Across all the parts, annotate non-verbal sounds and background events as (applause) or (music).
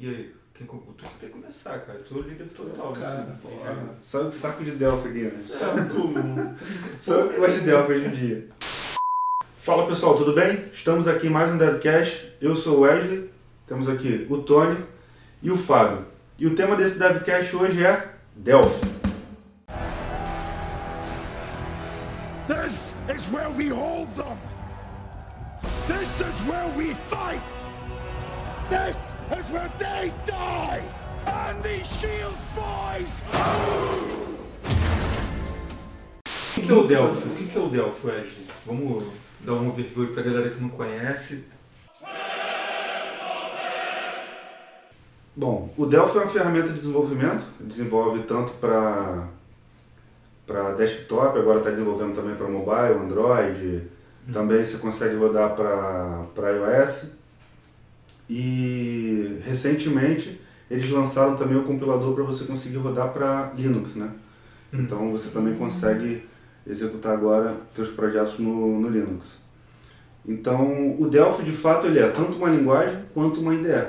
E aí? Quem, tu tem que começar, cara. Tu o líder total. Cara, assim, porra. Só o saco de Delphi aqui, né? Só tu, mano. (laughs) Só eu que gosto de Delphi hoje em dia. Fala pessoal, tudo bem? Estamos aqui em mais um DevCast. Eu sou o Wesley, temos aqui o Tony e o Fábio. E o tema desse DevCast hoje é Delphi. This is where we hold them. This is where we fight. This is where they die. And these shields, boys. O que é o Delphi? O que é o Delphi, Wesley? Vamos dar um overview pra galera que não conhece. Bom, o Delphi é uma ferramenta de desenvolvimento, desenvolve tanto para para desktop, agora está desenvolvendo também para mobile, Android, também você consegue rodar para iOS. E recentemente eles lançaram também o compilador para você conseguir rodar para Linux, né? Então você também consegue executar agora seus projetos no, no Linux. Então o Delphi de fato ele é tanto uma linguagem quanto uma IDE.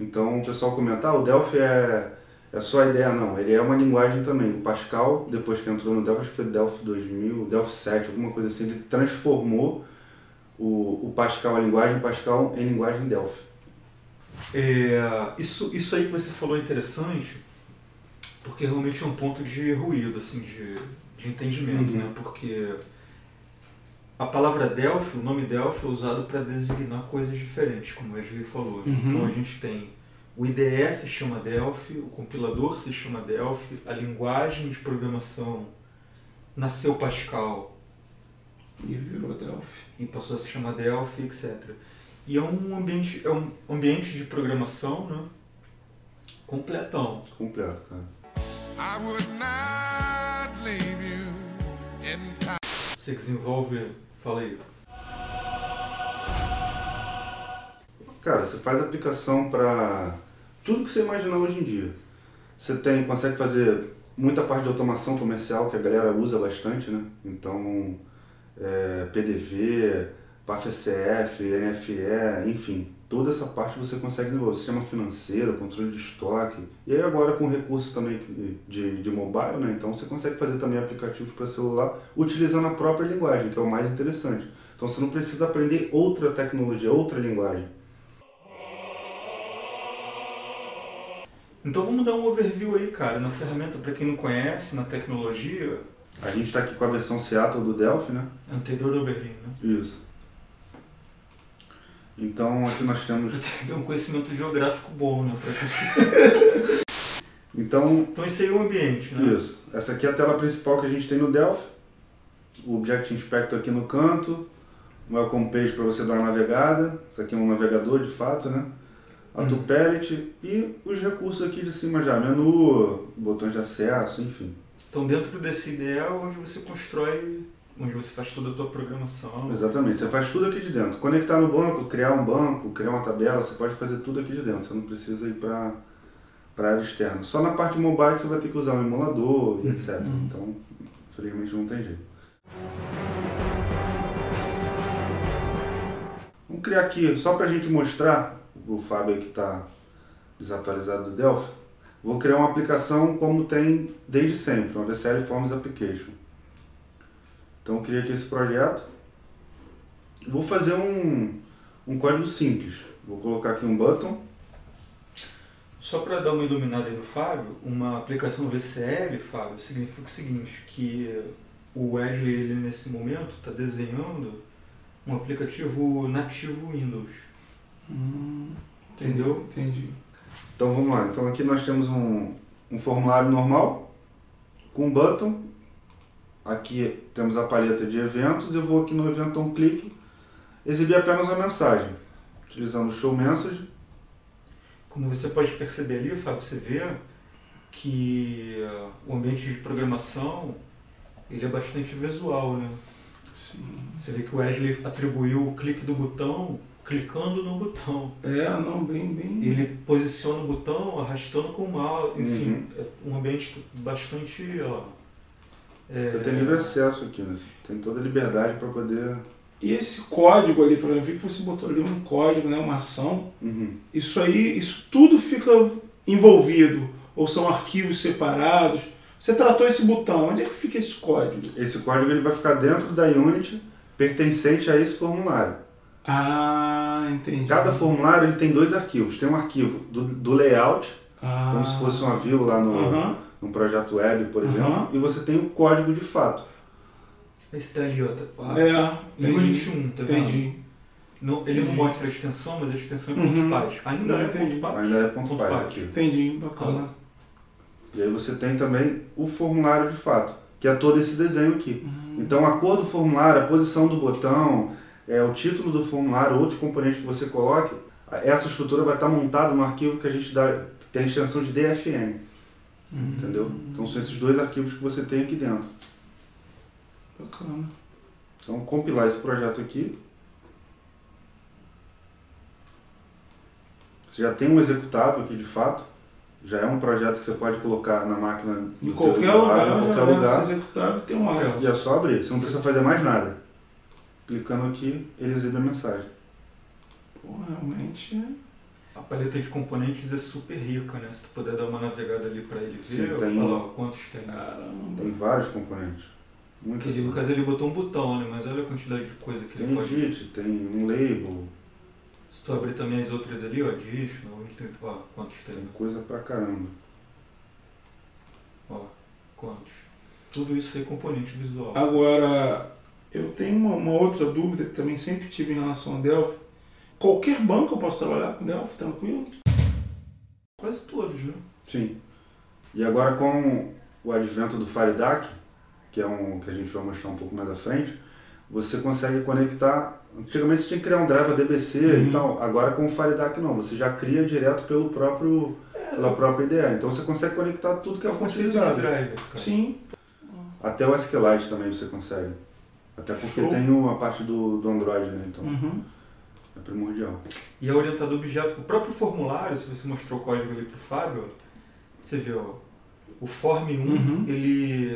Então o pessoal comentar, ah, o Delphi é, é só a ideia, não, ele é uma linguagem também. O Pascal, depois que entrou no Delphi, acho que foi Delphi 2000, Delphi 7, alguma coisa assim, ele transformou o, o Pascal, a linguagem Pascal, em linguagem Delphi. É, isso, isso aí que você falou é interessante, porque realmente é um ponto de ruído, assim, de, de entendimento, Uhum. né? Porque a palavra Delphi, o nome Delphi é usado para designar coisas diferentes, como o Wesley falou. Uhum. Então a gente tem o IDE se chama Delphi, o compilador se chama Delphi, a linguagem de programação nasceu Pascal E virou Delphi. e passou a se chamar Delphi, etc. E é um ambiente, é um ambiente de programação, né? Completão. Completo, cara. I would not leave you in time. Você que desenvolve, fala aí. Cara, você faz aplicação para tudo que você imaginar hoje em dia. Você tem, consegue fazer muita parte de automação comercial que a galera usa bastante, né? Então, é, PDV, PAF-SF, NFE, enfim, toda essa parte você consegue desenvolver. Sistema financeiro, controle de estoque. E aí agora com recurso também de, de mobile, né? Então você consegue fazer também aplicativos para celular utilizando a própria linguagem, que é o mais interessante. Então você não precisa aprender outra tecnologia, outra linguagem. Então vamos dar um overview aí, cara, na ferramenta para quem não conhece, na tecnologia A gente está aqui com a versão Seattle do Delphi, né? anterior ao Berlim, né? Isso. Então aqui nós temos. Tem um conhecimento geográfico bom, né? (laughs) Então, Então esse aí é o ambiente, né? isso. Essa aqui é a tela principal que a gente tem no Delphi. O Object Inspector aqui no canto. O Welcome Page para você dar uma navegada. Isso aqui é um navegador de fato, né? A. Tupellet e os recursos aqui de cima já. Menu, botões de acesso, enfim. Então dentro desse IDE é onde você constrói, onde você faz toda a tua programação. Exatamente, você faz tudo aqui de dentro. Conectar no banco, criar um banco, criar uma tabela, você pode fazer tudo aqui de dentro. Você não precisa ir para a área externa. Só na parte mobile que você vai ter que usar um emulador e etc. Então, infelizmente não tem jeito. Vamos criar aqui, só para a gente mostrar, o Fábio que está desatualizado do Delphi, vou criar uma aplicação como tem desde sempre, uma VCL Forms Application. Então eu criei aqui esse projeto. Vou fazer um, um código simples. Vou colocar aqui um button. Só para dar uma iluminada aí no Fábio, uma aplicação VCL, Fábio, significa o seguinte, que o Wesley, ele nesse momento, está desenhando um aplicativo nativo Windows. Hum, Entendeu? Entendi. Então vamos lá. Então aqui nós temos um, um formulário normal com um button. Aqui temos a paleta de eventos. Eu vou aqui no evento um clique, exibir apenas uma mensagem, utilizando o show message. Como você pode perceber ali, Fábio, você vê que uh, o ambiente de programação ele é bastante visual, né? Sim. Você vê que o Wesley atribuiu o clique do botão clicando no botão. É, não, bem, bem. Ele posiciona o botão arrastando com o mouse, enfim, é um ambiente bastante. Ó, é, Você tem livre acesso aqui, né? Você tem toda a liberdade para poder. E esse código ali, por exemplo, vi que você botou ali um código, né, uma ação. Uhum. Isso aí, isso tudo fica envolvido? Ou são arquivos separados? Você tratou esse botão, onde é que fica esse código? Esse código ele vai ficar dentro da Unity, pertencente a esse formulário. Ah, entendi. Cada formulário ele tem dois arquivos. Tem um arquivo do, do layout, Ah. como se fosse uma view lá no, Aham. No projeto web, por exemplo, e você tem o código de fato. Esse tá ali, ó. Tá, É, entendi. 1, tá vendo? Entendi. Não, ele não Entendi. mostra a extensão, mas a extensão é Uhum. ponto .paz. Ainda Não, é entendi. ponto .paz. Ainda é ponto Ponto .paz .paz. aqui. Entendi, bacana. E aí você tem também o formulário de fato, que é todo esse desenho aqui. Uhum. Então a cor do formulário, a posição do botão, é, o título do formulário, outros componentes que você coloque, essa estrutura vai estar montada no arquivo que a gente dá, tem a extensão de DFM, Uhum. entendeu? Então são esses dois arquivos que você tem aqui dentro. Bacana. Então compilar esse projeto aqui. Você já tem um executável aqui de fato. Já é um projeto que você pode colocar na máquina Em qualquer lugar, usuário, em qualquer lugar. executável e tem um áudio. E é só abrir, você não precisa fazer mais nada. Clicando aqui, ele exibe a mensagem. Pô, realmente é. A paleta de componentes é super rica, né? Se tu puder dar uma navegada ali pra ele Sim, ver, tem olha um- lá quantos tem. Caramba. Tem vários componentes. Muito Porque ele, no caso ele botou um botão, né? Mas olha a quantidade de coisa que ele Tem pode. edit, tem um label, Se tu abrir também as outras ali, ó, additional, tem, ó, quantos tem? tem coisa pra caramba. Ó, quantos? Tudo isso é componente visual. Agora, eu tenho uma, uma outra dúvida que também sempre tive em relação a Delphi. Qualquer banco eu posso trabalhar com Delphi, tranquilo? Quase todos, né? Sim. E agora com o advento do FireDAC, que é um que a gente vai mostrar um pouco mais à frente, você consegue conectar. Antigamente você tinha que criar um driver DBC Uhum. e tal. Agora com o FireDAC não, você já cria direto pelo próprio pela própria IDE. Então você consegue conectar tudo que É é o conceito de utilizado. driver, cara. Sim. Até o SQLite também você consegue. Até porque Show. tem uma parte do, do Android, né? Então Uhum. É primordial. E é orientado a objeto. O próprio formulário, se você mostrou o código ali pro Fábio, ó, você vê, ó, o form 1, Uhum. ele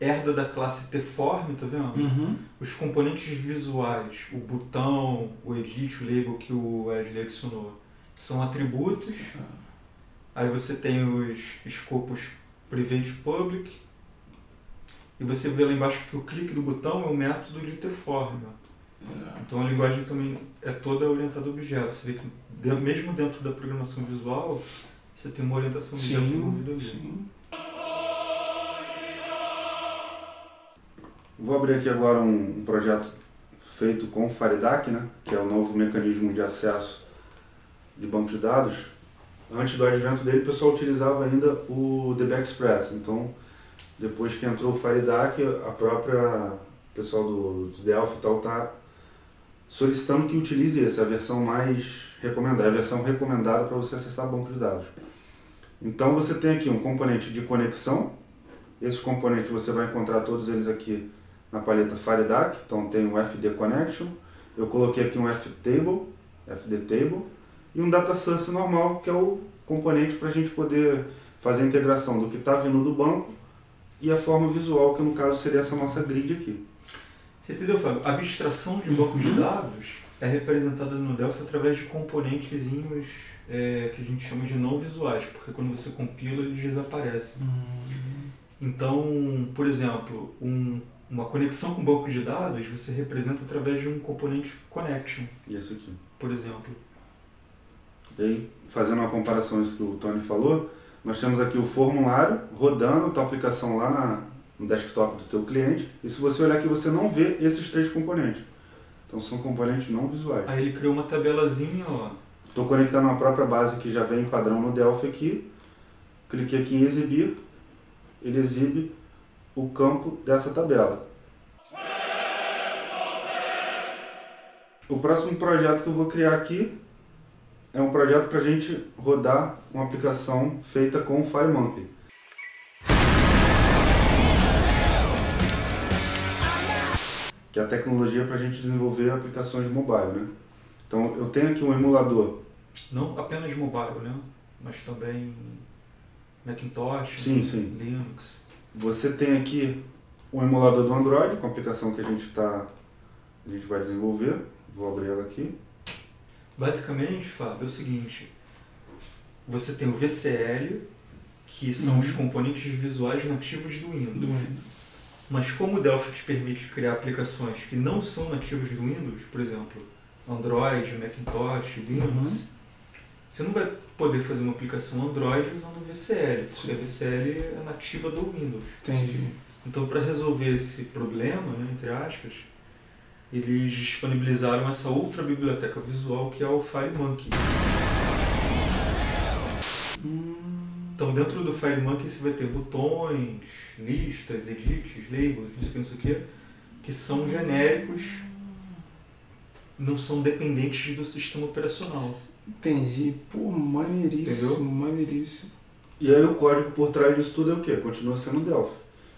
herda da classe tform, tá vendo? Uhum. Os componentes visuais, o botão, o edit, o label que o Wesley adicionou, são atributos. Aí você tem os escopos private public. E você vê lá embaixo que o clique do botão é o método de tform. Ó. Então a linguagem também é toda orientada a objeto. Você vê que mesmo dentro da programação visual, você tem uma orientação envolvida ali. sim. Vou abrir aqui agora um, um projeto feito com o FireDAC, né? Que é o novo mecanismo de acesso de banco de dados. Antes do advento dele, o pessoal utilizava ainda o DB Express. Então, depois que entrou o FireDAC, a própria o pessoal do, do Delphi e tal está solicitando que utilize essa, a versão mais recomendada, a versão recomendada para você acessar banco de dados. Então você tem aqui um componente de conexão. Esses componentes você vai encontrar todos eles aqui na paleta FireDAC. Então tem o FD Connection. Eu coloquei aqui um FTable, FD Table, e um Data Source normal, que é o componente para a gente poder fazer a integração do que está vindo do banco e a forma visual, que no caso seria essa nossa grid aqui. Você entendeu, Fábio? A abstração de um banco de dados é representada no Delphi através de componentezinhos é, que a gente chama de não visuais, porque quando você compila eles desaparecem. Então, por exemplo, um- uma conexão com banco de dados você representa através de um componente connection, E esse aqui. por exemplo. E aí, fazendo uma comparação isso que o Tony falou, nós temos aqui o formulário rodando tua aplicação lá na, no desktop do teu cliente. E se você olhar aqui, você não vê esses três componentes. Então são componentes não visuais. Aí ele criou uma tabelazinha, ó. Estou conectando a própria base que já vem em padrão no Delphi aqui. Cliquei aqui em exibir. Ele exibe o campo dessa tabela. O próximo projeto que eu vou criar aqui é um projeto para a gente rodar uma aplicação feita com o FireMonkey. Que é a tecnologia para a gente desenvolver aplicações mobile, né? Então eu tenho aqui um emulador Não apenas mobile, né? Mas também Macintosh, Sim, sim. Linux. Você tem aqui um emulador do Android com a aplicação que a gente tá, a gente vai desenvolver. Vou abrir ela aqui. Basicamente, Fábio, é o seguinte. você tem o VCL, que são Uhum. os componentes visuais nativos do Windows. Do Windows. Mas como o Delphi te permite criar aplicações que não são nativas do Windows, por exemplo, Android, Macintosh, Linux, Uhum. você não vai poder fazer uma aplicação Android usando o VCL, porque a VCL é nativa do Windows. Entendi. Então, para resolver esse problema, né, entre aspas, eles disponibilizaram essa outra biblioteca visual que é o FileMonkey. Hum, Então, dentro do FileMonkey você vai ter botões, listas, edits, labels, não sei o que, não sei o que, que são genéricos, não são dependentes do sistema operacional. entendi. Pô, maneiríssimo, Entendeu? maneiríssimo. E aí o código por trás disso tudo é o quê? Continua sendo Delphi.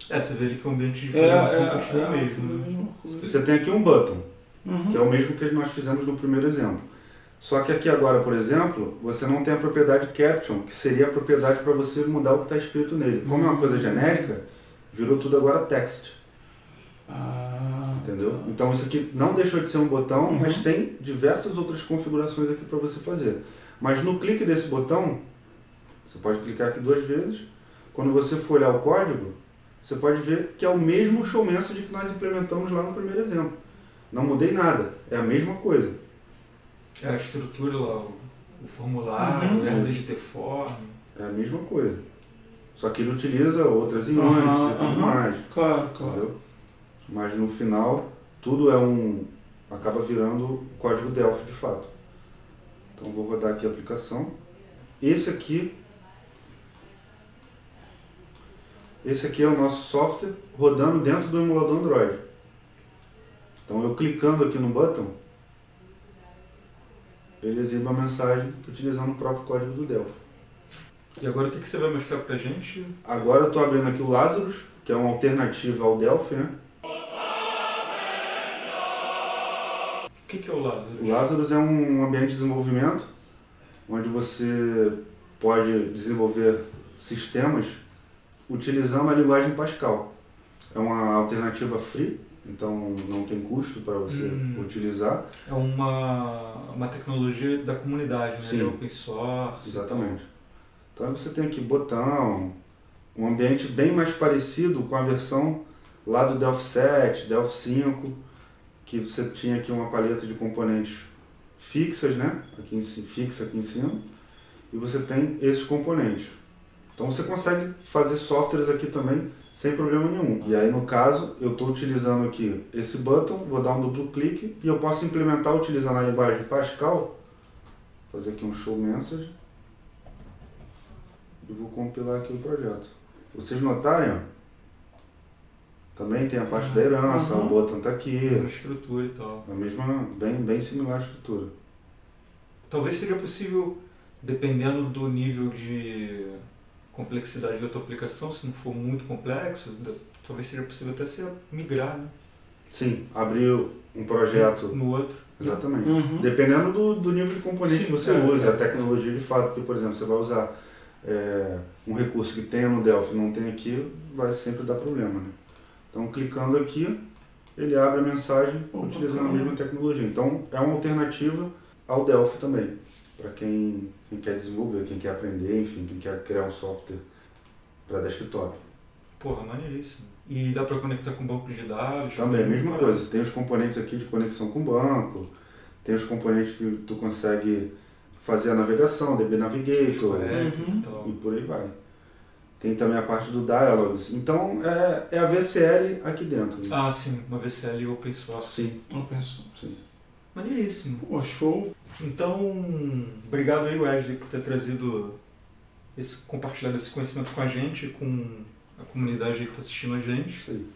É, você vê que o ambiente de É, programação é, continua é, o mesmo. a Né? Você tem aqui um button, Uhum. que é o mesmo que nós fizemos no primeiro exemplo. Só que aqui agora, por exemplo, você não tem a propriedade caption, que seria a propriedade para você mudar o que está escrito nele. Como é uma coisa genérica, virou tudo agora text, Ah, entendeu? tá. Então isso aqui não deixou de ser um botão, Uhum. mas tem diversas outras configurações aqui para você fazer. Mas no clique desse botão, você pode clicar aqui duas vezes. Quando você for olhar o código, você pode ver que é o mesmo show message que nós implementamos lá no primeiro exemplo. Não mudei nada, é a mesma coisa. É a estrutura lá, o, o formulário, Uhum. o RDT form. É a mesma coisa. Só que ele utiliza outras imagens e tudo aham. mais. Claro, claro. Entendeu? Mas no final, tudo é um. acaba virando código Delphi de fato. Então vou rodar aqui a aplicação. Esse aqui. Esse aqui é o nosso software rodando dentro do emulador Android. Então eu clicando aqui no button, ele exibe uma mensagem utilizando o próprio código do Delphi. E agora o que, que você vai mostrar pra gente? Agora eu estou abrindo aqui o Lazarus, que é uma alternativa ao Delphi, né? O que, que é o Lázaro? O Lazarus é um ambiente de desenvolvimento onde você pode desenvolver sistemas utilizando a linguagem Pascal. É uma alternativa free, então não tem custo para você Hum. utilizar. É uma, uma tecnologia da comunidade, né? Sim. De open source. Exatamente. Então você tem aqui botão, um ambiente bem mais parecido com a versão lá do Delphi 7, Delphi 5, que você tinha aqui uma paleta de componentes fixas, né? Aqui em, fixa aqui em cima, e você tem esses componentes. Então você consegue fazer softwares aqui também sem problema nenhum. E aí no caso, eu estou utilizando aqui esse button, vou dar um duplo clique e eu posso implementar utilizando a linguagem Pascal, fazer aqui um show message e vou compilar aqui o projeto. Vocês notarem, também tem a parte da herança, Uhum. o botão está aqui, Uma estrutura e tal. a mesma, bem, bem similar a estrutura. Talvez seja possível, dependendo do nível de complexidade da tua aplicação, se não for muito complexo, talvez seja possível até você migrar né? Sim, abriu um projeto, no outro. exatamente. Uhum. Dependendo do, do nível de componente Sim, que você é, usa, é. a tecnologia de fato, porque, por exemplo, você vai usar é, um recurso que tenha no Delphi e não tem aqui, vai sempre dar problema. Né? Então, clicando aqui, ele abre a mensagem utilizando a mesma tecnologia. Então, é uma alternativa ao Delphi também, para quem, quem quer desenvolver, quem quer aprender, enfim, quem quer criar um software para desktop. Porra, maneiríssimo. E dá pra conectar com banco de dados. Também, a mesma coisa. Tem os componentes aqui de conexão com o banco, tem os componentes que tu consegue fazer a navegação, DB Navigator, Uhum. e e por aí vai. Tem também a parte do Dialogs. Então, é, é a VCL aqui dentro. né? Ah, sim, uma VCL open source. Sim, Eu penso. sim. Maneiríssimo. Pô, show. Então, obrigado aí, Wesley, por ter trazido esse, compartilhado esse conhecimento com a gente, com a comunidade aí que está assistindo a gente. Isso aí.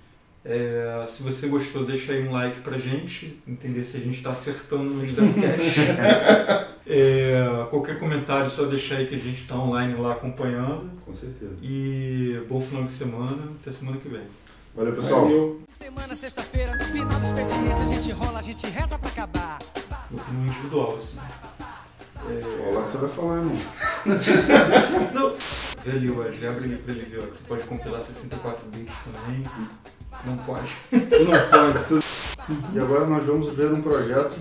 É, se você gostou, deixa aí um like pra gente, entender se a gente está acertando nos devcasts. (laughs) é, qualquer comentário, só deixar aí que a gente está online lá acompanhando. Com certeza. E bom final de semana, até semana que vem. Valeu, pessoal. Valeu. Semana, sexta-feira, no final do expediente a gente rola, a gente reza pra acabar. Opinião individual, assim. Olha lá o que você vai falar, irmão. (laughs) Não. Vê ali, Wesley, abre ali pra ele ver. ó, Você pode compilar 64 bits também. Não pode. Não pode. Tudo... E agora nós vamos ver um projeto